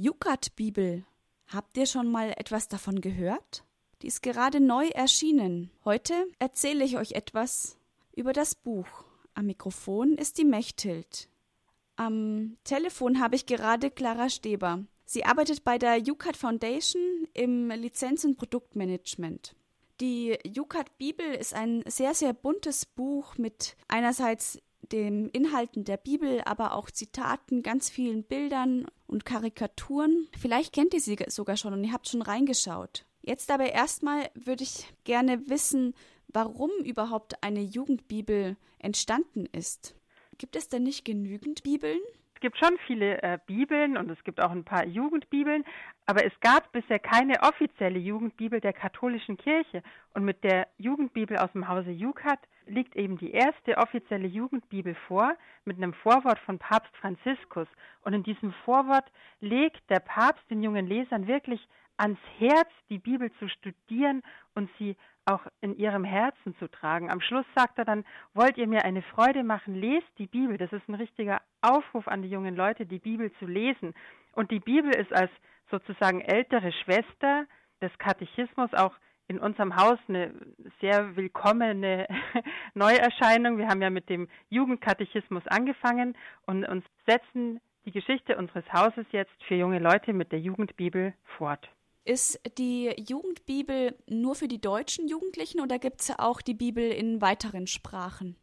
Jukat-Bibel. Habt ihr schon mal etwas davon gehört? Die ist gerade neu erschienen. Heute erzähle ich euch etwas über das Buch. Am Mikrofon ist die Mechthild. Am Telefon habe ich gerade Clara Steber. Sie arbeitet bei der UCAT Foundation im Lizenz- und Produktmanagement. Die UCAT Bibel ist ein sehr, sehr buntes Buch mit einerseits den Inhalten der Bibel, aber auch Zitaten, ganz vielen Bildern und Karikaturen. Vielleicht kennt ihr sie sogar schon und ihr habt schon reingeschaut. Jetzt aber erstmal würde ich gerne wissen, warum überhaupt eine Jugendbibel entstanden ist. Gibt es denn nicht genügend Bibeln? Es gibt schon viele äh, Bibeln und es gibt auch ein paar Jugendbibeln, aber es gab bisher keine offizielle Jugendbibel der katholischen Kirche. Und mit der Jugendbibel aus dem Hause Jukat liegt eben die erste offizielle Jugendbibel vor, mit einem Vorwort von Papst Franziskus. Und in diesem Vorwort legt der Papst den jungen Lesern wirklich ans Herz, die Bibel zu studieren und sie auch in ihrem Herzen zu tragen. Am Schluss sagt er dann, wollt ihr mir eine Freude machen, lest die Bibel. Das ist ein richtiger Aufruf an die jungen Leute, die Bibel zu lesen. Und die Bibel ist als sozusagen ältere Schwester des Katechismus auch in unserem Haus eine sehr willkommene Neuerscheinung. Wir haben ja mit dem Jugendkatechismus angefangen und uns setzen die Geschichte unseres Hauses jetzt für junge Leute mit der Jugendbibel fort. Ist die Jugendbibel nur für die deutschen Jugendlichen oder gibt es auch die Bibel in weiteren Sprachen?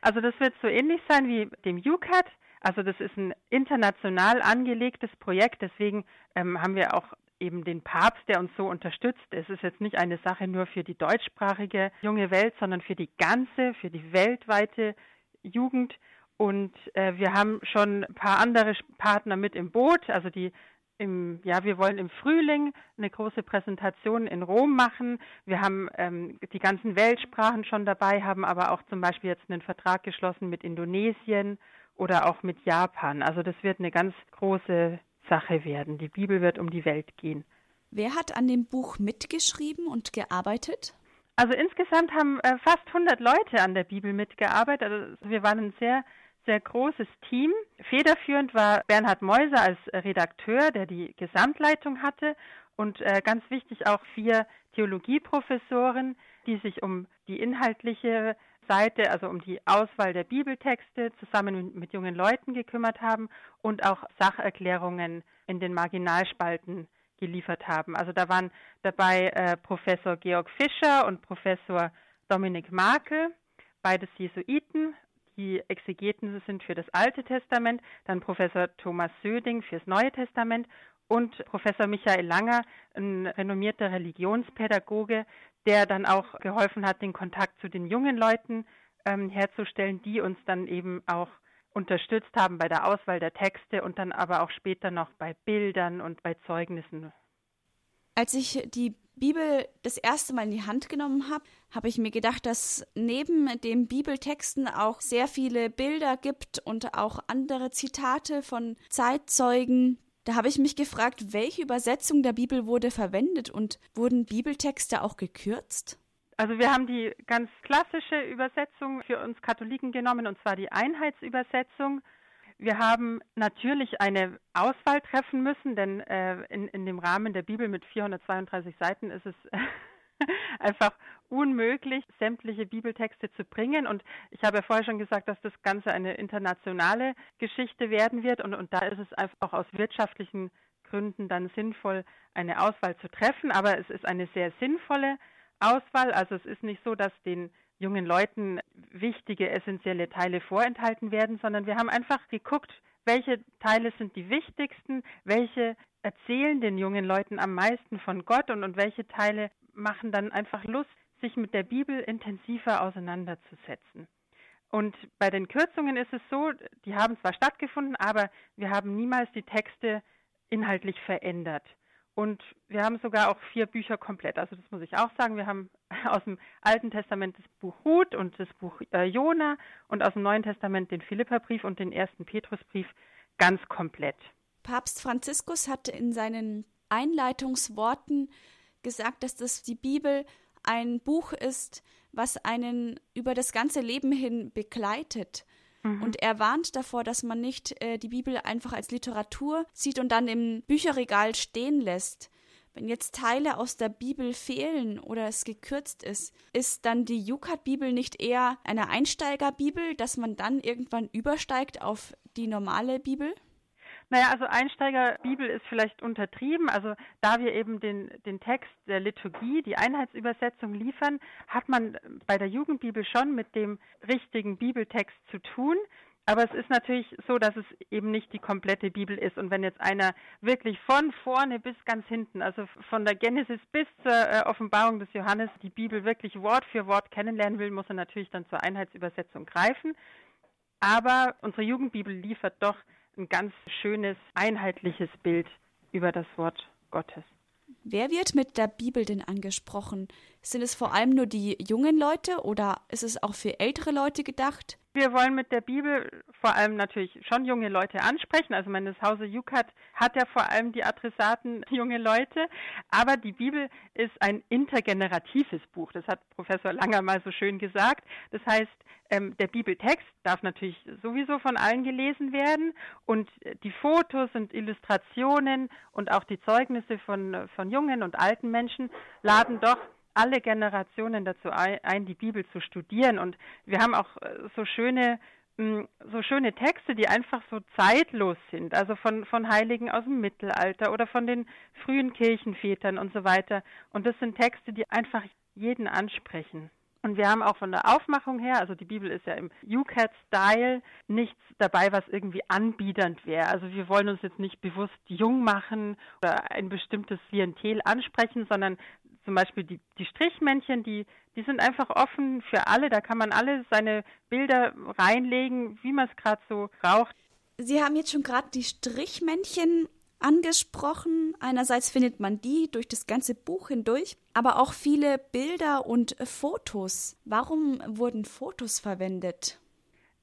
Also das wird so ähnlich sein wie dem UCAT. Also das ist ein international angelegtes Projekt. Deswegen ähm, haben wir auch eben den Papst, der uns so unterstützt. Es ist jetzt nicht eine Sache nur für die deutschsprachige junge Welt, sondern für die ganze, für die weltweite Jugend. Und äh, wir haben schon ein paar andere Partner mit im Boot. Also die im, ja, wir wollen im Frühling eine große Präsentation in Rom machen. Wir haben ähm, die ganzen Weltsprachen schon dabei, haben aber auch zum Beispiel jetzt einen Vertrag geschlossen mit Indonesien oder auch mit Japan. Also das wird eine ganz große Sache werden. Die Bibel wird um die Welt gehen. Wer hat an dem Buch mitgeschrieben und gearbeitet? Also insgesamt haben äh, fast 100 Leute an der Bibel mitgearbeitet. Also wir waren ein sehr sehr großes Team. Federführend war Bernhard Meuser als Redakteur, der die Gesamtleitung hatte und äh, ganz wichtig auch vier Theologieprofessoren, die sich um die inhaltliche Seite, also um die Auswahl der Bibeltexte zusammen mit jungen Leuten gekümmert haben und auch Sacherklärungen in den Marginalspalten geliefert haben. Also da waren dabei äh, Professor Georg Fischer und Professor Dominik Markel, beides Jesuiten, die Exegeten sind für das Alte Testament, dann Professor Thomas Söding fürs Neue Testament und Professor Michael Langer, ein renommierter Religionspädagoge, der dann auch geholfen hat, den Kontakt zu den jungen Leuten ähm, herzustellen, die uns dann eben auch unterstützt haben bei der Auswahl der Texte und dann aber auch später noch bei Bildern und bei Zeugnissen. Als ich die Bibel das erste Mal in die Hand genommen habe, habe ich mir gedacht, dass neben den Bibeltexten auch sehr viele Bilder gibt und auch andere Zitate von Zeitzeugen. Da habe ich mich gefragt, welche Übersetzung der Bibel wurde verwendet und wurden Bibeltexte auch gekürzt? Also wir haben die ganz klassische Übersetzung für uns Katholiken genommen, und zwar die Einheitsübersetzung. Wir haben natürlich eine Auswahl treffen müssen, denn äh, in, in dem Rahmen der Bibel mit 432 Seiten ist es einfach unmöglich, sämtliche Bibeltexte zu bringen. Und ich habe ja vorher schon gesagt, dass das Ganze eine internationale Geschichte werden wird. Und, und da ist es einfach auch aus wirtschaftlichen Gründen dann sinnvoll, eine Auswahl zu treffen. Aber es ist eine sehr sinnvolle Auswahl. Also es ist nicht so, dass den jungen Leuten wichtige, essentielle Teile vorenthalten werden, sondern wir haben einfach geguckt, welche Teile sind die wichtigsten, welche erzählen den jungen Leuten am meisten von Gott und, und welche Teile machen dann einfach Lust, sich mit der Bibel intensiver auseinanderzusetzen. Und bei den Kürzungen ist es so, die haben zwar stattgefunden, aber wir haben niemals die Texte inhaltlich verändert. Und wir haben sogar auch vier Bücher komplett. Also das muss ich auch sagen. Wir haben aus dem Alten Testament das Buch Hut und das Buch äh, Jona und aus dem Neuen Testament den Philipperbrief und den ersten Petrusbrief ganz komplett. Papst Franziskus hat in seinen Einleitungsworten gesagt, dass das die Bibel ein Buch ist, was einen über das ganze Leben hin begleitet. Mhm. Und er warnt davor, dass man nicht äh, die Bibel einfach als Literatur sieht und dann im Bücherregal stehen lässt. Wenn jetzt Teile aus der Bibel fehlen oder es gekürzt ist, ist dann die Jukat-Bibel nicht eher eine Einsteigerbibel, dass man dann irgendwann übersteigt auf die normale Bibel? Naja, also Einsteigerbibel ist vielleicht untertrieben. Also da wir eben den, den Text der Liturgie, die Einheitsübersetzung liefern, hat man bei der Jugendbibel schon mit dem richtigen Bibeltext zu tun. Aber es ist natürlich so, dass es eben nicht die komplette Bibel ist. Und wenn jetzt einer wirklich von vorne bis ganz hinten, also von der Genesis bis zur äh, Offenbarung des Johannes, die Bibel wirklich Wort für Wort kennenlernen will, muss er natürlich dann zur Einheitsübersetzung greifen. Aber unsere Jugendbibel liefert doch ein ganz schönes, einheitliches Bild über das Wort Gottes. Wer wird mit der Bibel denn angesprochen? Sind es vor allem nur die jungen Leute oder ist es auch für ältere Leute gedacht? Wir wollen mit der Bibel vor allem natürlich schon junge Leute ansprechen. Also meines Hause Jukat hat ja vor allem die Adressaten junge Leute. Aber die Bibel ist ein intergeneratives Buch. Das hat Professor Langer mal so schön gesagt. Das heißt, ähm, der Bibeltext darf natürlich sowieso von allen gelesen werden. Und die Fotos und Illustrationen und auch die Zeugnisse von, von jungen und alten Menschen laden doch alle Generationen dazu ein, die Bibel zu studieren. Und wir haben auch äh, so schöne mm, so schöne Texte, die einfach so zeitlos sind, also von, von Heiligen aus dem Mittelalter oder von den frühen Kirchenvätern und so weiter. Und das sind Texte, die einfach jeden ansprechen. Und wir haben auch von der Aufmachung her, also die Bibel ist ja im UCAT-Style, nichts dabei, was irgendwie anbiedernd wäre. Also wir wollen uns jetzt nicht bewusst jung machen oder ein bestimmtes Klientel ansprechen, sondern zum Beispiel die, die Strichmännchen, die, die sind einfach offen für alle. Da kann man alle seine Bilder reinlegen, wie man es gerade so braucht. Sie haben jetzt schon gerade die Strichmännchen angesprochen. Einerseits findet man die durch das ganze Buch hindurch, aber auch viele Bilder und Fotos. Warum wurden Fotos verwendet?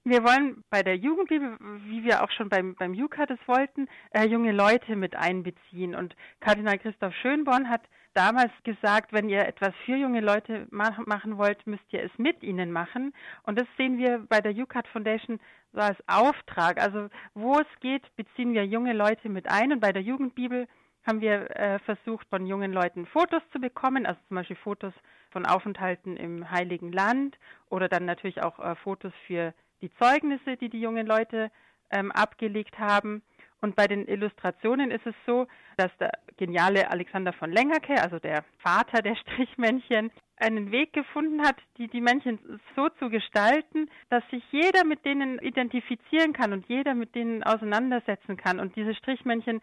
Wir wollen bei der Jugendbibel, wie wir auch schon beim, beim UCAT es wollten, äh, junge Leute mit einbeziehen. Und Kardinal Christoph Schönborn hat damals gesagt, wenn ihr etwas für junge Leute machen wollt, müsst ihr es mit ihnen machen. Und das sehen wir bei der UCAT Foundation so als Auftrag. Also wo es geht, beziehen wir junge Leute mit ein. Und bei der Jugendbibel haben wir äh, versucht, von jungen Leuten Fotos zu bekommen, also zum Beispiel Fotos von Aufenthalten im Heiligen Land oder dann natürlich auch äh, Fotos für die Zeugnisse, die die jungen Leute ähm, abgelegt haben. Und bei den Illustrationen ist es so, dass der geniale Alexander von Lengerke, also der Vater der Strichmännchen, einen Weg gefunden hat, die, die Männchen so zu gestalten, dass sich jeder mit denen identifizieren kann und jeder mit denen auseinandersetzen kann. Und diese Strichmännchen,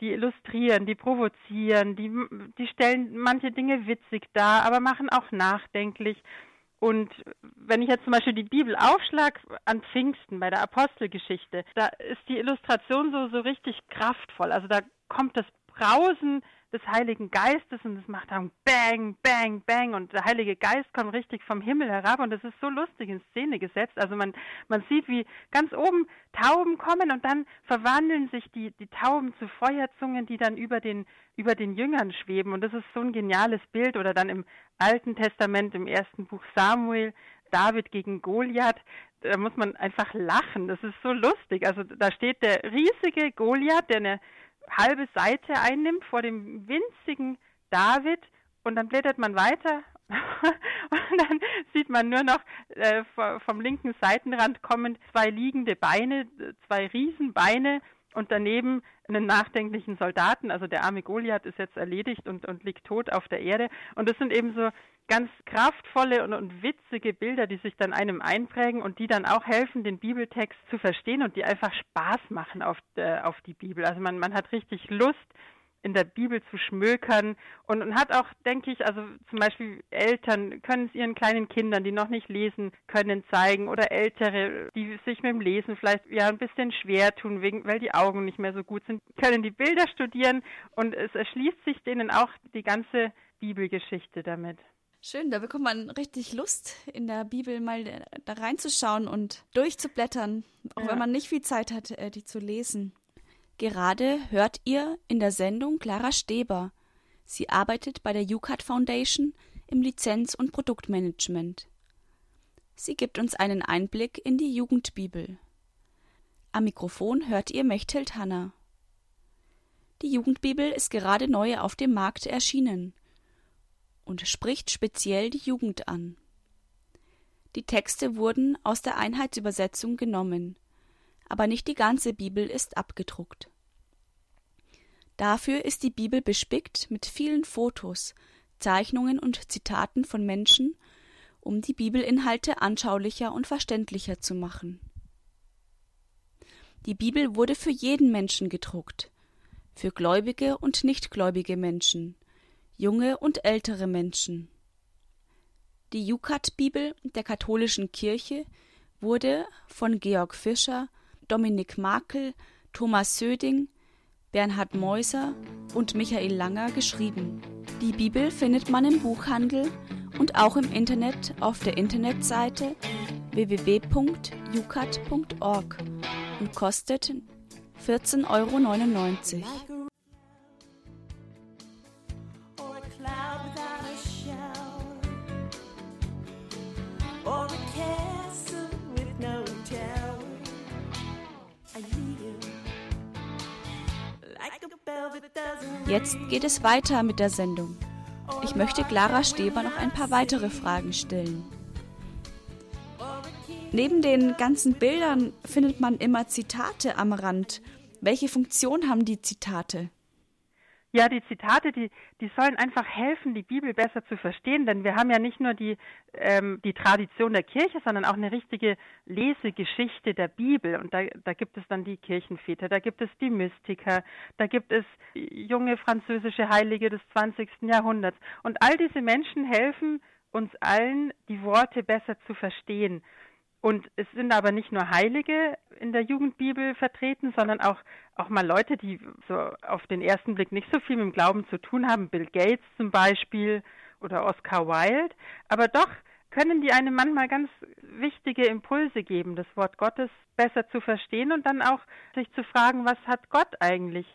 die illustrieren, die provozieren, die, die stellen manche Dinge witzig dar, aber machen auch nachdenklich. Und wenn ich jetzt zum Beispiel die Bibel aufschlag an Pfingsten bei der Apostelgeschichte, da ist die Illustration so, so richtig kraftvoll. Also da kommt das Brausen des Heiligen Geistes und es macht dann Bang, Bang, Bang und der Heilige Geist kommt richtig vom Himmel herab und das ist so lustig in Szene gesetzt. Also man, man sieht, wie ganz oben Tauben kommen und dann verwandeln sich die, die Tauben zu Feuerzungen, die dann über den, über den Jüngern schweben und das ist so ein geniales Bild oder dann im Alten Testament, im ersten Buch Samuel, David gegen Goliath, da muss man einfach lachen. Das ist so lustig. Also da steht der riesige Goliath, der eine halbe Seite einnimmt vor dem winzigen David und dann blättert man weiter. Und dann sieht man nur noch äh, vom linken Seitenrand kommen zwei liegende Beine, zwei Riesenbeine und daneben einen nachdenklichen Soldaten. Also der arme Goliath ist jetzt erledigt und, und liegt tot auf der Erde. Und das sind eben so ganz kraftvolle und, und witzige Bilder, die sich dann einem einprägen und die dann auch helfen, den Bibeltext zu verstehen und die einfach Spaß machen auf, äh, auf die Bibel. Also man, man hat richtig Lust, in der Bibel zu schmökern und, und hat auch, denke ich, also zum Beispiel Eltern können es ihren kleinen Kindern, die noch nicht lesen können, zeigen oder Ältere, die sich mit dem Lesen vielleicht ja ein bisschen schwer tun, wegen, weil die Augen nicht mehr so gut sind, können die Bilder studieren und es erschließt sich denen auch die ganze Bibelgeschichte damit. Schön, da bekommt man richtig Lust, in der Bibel mal da reinzuschauen und durchzublättern, auch ja. wenn man nicht viel Zeit hat, äh, die zu lesen. Gerade hört ihr in der Sendung Clara Steber. Sie arbeitet bei der UCAT Foundation im Lizenz- und Produktmanagement. Sie gibt uns einen Einblick in die Jugendbibel. Am Mikrofon hört ihr Mechthild Hanna. Die Jugendbibel ist gerade neu auf dem Markt erschienen und spricht speziell die Jugend an. Die Texte wurden aus der Einheitsübersetzung genommen, aber nicht die ganze Bibel ist abgedruckt. Dafür ist die Bibel bespickt mit vielen Fotos, Zeichnungen und Zitaten von Menschen, um die Bibelinhalte anschaulicher und verständlicher zu machen. Die Bibel wurde für jeden Menschen gedruckt, für gläubige und nichtgläubige Menschen, junge und ältere Menschen. Die Jukat-Bibel der katholischen Kirche wurde von Georg Fischer, Dominik Makel, Thomas Söding, Bernhard Meuser und Michael Langer geschrieben. Die Bibel findet man im Buchhandel und auch im Internet auf der Internetseite www.jukat.org und kostet 14,99 Euro. Jetzt geht es weiter mit der Sendung. Ich möchte Clara Steber noch ein paar weitere Fragen stellen. Neben den ganzen Bildern findet man immer Zitate am Rand. Welche Funktion haben die Zitate? Ja, die Zitate, die, die sollen einfach helfen, die Bibel besser zu verstehen, denn wir haben ja nicht nur die, ähm, die Tradition der Kirche, sondern auch eine richtige Lesegeschichte der Bibel. Und da, da gibt es dann die Kirchenväter, da gibt es die Mystiker, da gibt es junge französische Heilige des 20. Jahrhunderts. Und all diese Menschen helfen uns allen, die Worte besser zu verstehen. Und es sind aber nicht nur Heilige in der Jugendbibel vertreten, sondern auch, auch mal Leute, die so auf den ersten Blick nicht so viel mit dem Glauben zu tun haben. Bill Gates zum Beispiel oder Oscar Wilde. Aber doch können die einem manchmal ganz wichtige Impulse geben, das Wort Gottes besser zu verstehen und dann auch sich zu fragen, was hat Gott eigentlich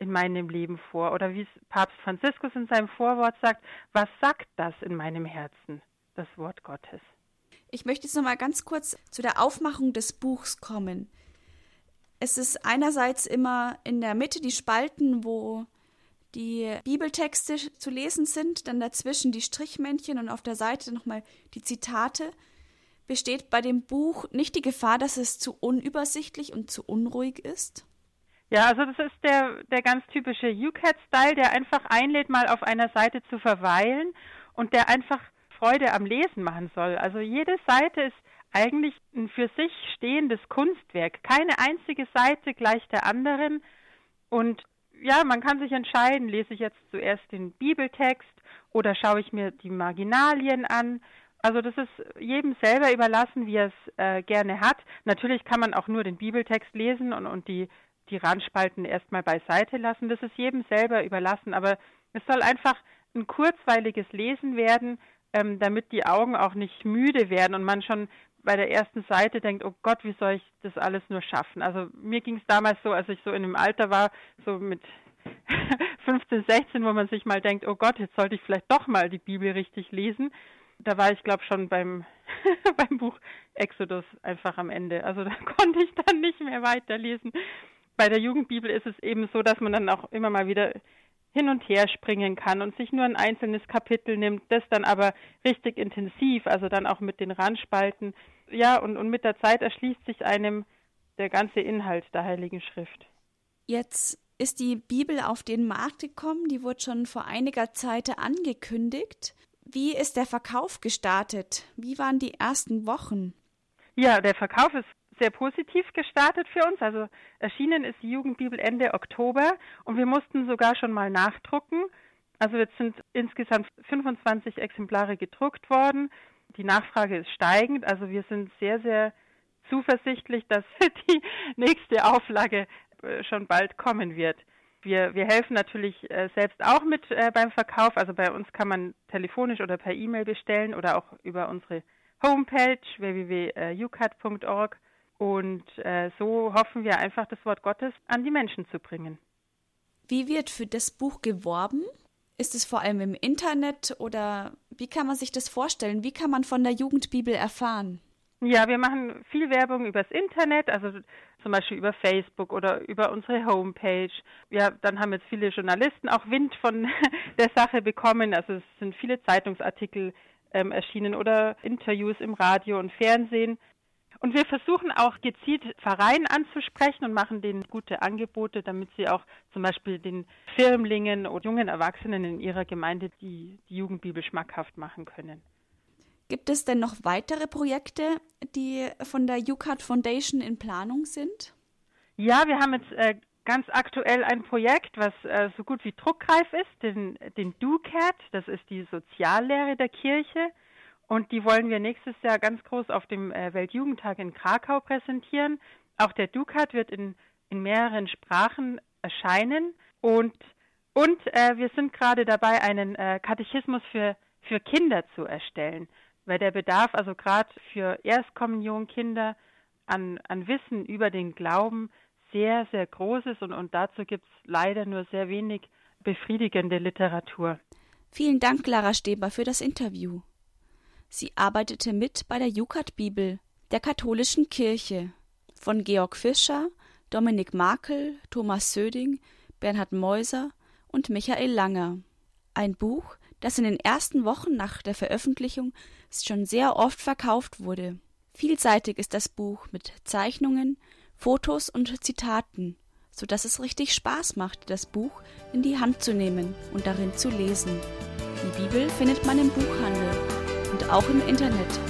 in meinem Leben vor? Oder wie es Papst Franziskus in seinem Vorwort sagt, was sagt das in meinem Herzen, das Wort Gottes? Ich möchte jetzt noch mal ganz kurz zu der Aufmachung des Buchs kommen. Es ist einerseits immer in der Mitte die Spalten, wo die Bibeltexte zu lesen sind, dann dazwischen die Strichmännchen und auf der Seite nochmal die Zitate. Besteht bei dem Buch nicht die Gefahr, dass es zu unübersichtlich und zu unruhig ist? Ja, also das ist der, der ganz typische UCAT-Style, der einfach einlädt, mal auf einer Seite zu verweilen und der einfach Freude am Lesen machen soll. Also jede Seite ist eigentlich ein für sich stehendes Kunstwerk. Keine einzige Seite gleich der anderen. Und ja, man kann sich entscheiden, lese ich jetzt zuerst den Bibeltext oder schaue ich mir die Marginalien an. Also das ist jedem selber überlassen, wie er es äh, gerne hat. Natürlich kann man auch nur den Bibeltext lesen und, und die, die Randspalten erstmal beiseite lassen. Das ist jedem selber überlassen. Aber es soll einfach ein kurzweiliges Lesen werden, ähm, damit die Augen auch nicht müde werden und man schon bei der ersten Seite denkt, oh Gott, wie soll ich das alles nur schaffen? Also mir ging es damals so, als ich so in dem Alter war, so mit 15, 16, wo man sich mal denkt, oh Gott, jetzt sollte ich vielleicht doch mal die Bibel richtig lesen. Da war ich, glaube schon beim, beim Buch Exodus einfach am Ende. Also da konnte ich dann nicht mehr weiterlesen. Bei der Jugendbibel ist es eben so, dass man dann auch immer mal wieder hin und her springen kann und sich nur ein einzelnes Kapitel nimmt, das dann aber richtig intensiv, also dann auch mit den Randspalten. Ja, und, und mit der Zeit erschließt sich einem der ganze Inhalt der Heiligen Schrift. Jetzt ist die Bibel auf den Markt gekommen, die wurde schon vor einiger Zeit angekündigt. Wie ist der Verkauf gestartet? Wie waren die ersten Wochen? Ja, der Verkauf ist sehr positiv gestartet für uns. Also erschienen ist die Jugendbibel Ende Oktober und wir mussten sogar schon mal nachdrucken. Also jetzt sind insgesamt 25 Exemplare gedruckt worden. Die Nachfrage ist steigend. Also wir sind sehr, sehr zuversichtlich, dass die nächste Auflage äh, schon bald kommen wird. Wir, wir helfen natürlich äh, selbst auch mit äh, beim Verkauf. Also bei uns kann man telefonisch oder per E-Mail bestellen oder auch über unsere Homepage www.ucat.org. Und äh, so hoffen wir einfach, das Wort Gottes an die Menschen zu bringen. Wie wird für das Buch geworben? Ist es vor allem im Internet oder wie kann man sich das vorstellen? Wie kann man von der Jugendbibel erfahren? Ja, wir machen viel Werbung übers Internet, also zum Beispiel über Facebook oder über unsere Homepage. Ja, dann haben jetzt viele Journalisten auch Wind von der Sache bekommen. Also es sind viele Zeitungsartikel ähm, erschienen oder Interviews im Radio und Fernsehen. Und wir versuchen auch gezielt Vereine anzusprechen und machen denen gute Angebote, damit sie auch zum Beispiel den Firmlingen und jungen Erwachsenen in ihrer Gemeinde die, die Jugendbibel schmackhaft machen können. Gibt es denn noch weitere Projekte, die von der UCAT Foundation in Planung sind? Ja, wir haben jetzt äh, ganz aktuell ein Projekt, was äh, so gut wie druckreif ist, den, den DUCAT, das ist die Soziallehre der Kirche. Und die wollen wir nächstes Jahr ganz groß auf dem äh, Weltjugendtag in Krakau präsentieren. Auch der DUCAT wird in, in mehreren Sprachen erscheinen. Und, und äh, wir sind gerade dabei, einen äh, Katechismus für, für Kinder zu erstellen weil der Bedarf also gerade für Erstkommunionkinder an, an Wissen über den Glauben sehr, sehr groß ist und, und dazu gibt es leider nur sehr wenig befriedigende Literatur. Vielen Dank, Clara Steber, für das Interview. Sie arbeitete mit bei der Jukat-Bibel der katholischen Kirche von Georg Fischer, Dominik Makel, Thomas Söding, Bernhard Meuser und Michael Langer. Ein Buch, das in den ersten Wochen nach der Veröffentlichung schon sehr oft verkauft wurde. Vielseitig ist das Buch mit Zeichnungen, Fotos und Zitaten, so dass es richtig Spaß macht, das Buch in die Hand zu nehmen und darin zu lesen. Die Bibel findet man im Buchhandel und auch im Internet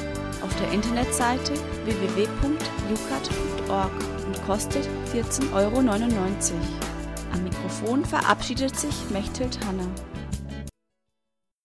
auf der Internetseite www.jukat.org und kostet 14,99 Euro. Am Mikrofon verabschiedet sich Mechthild Hanna.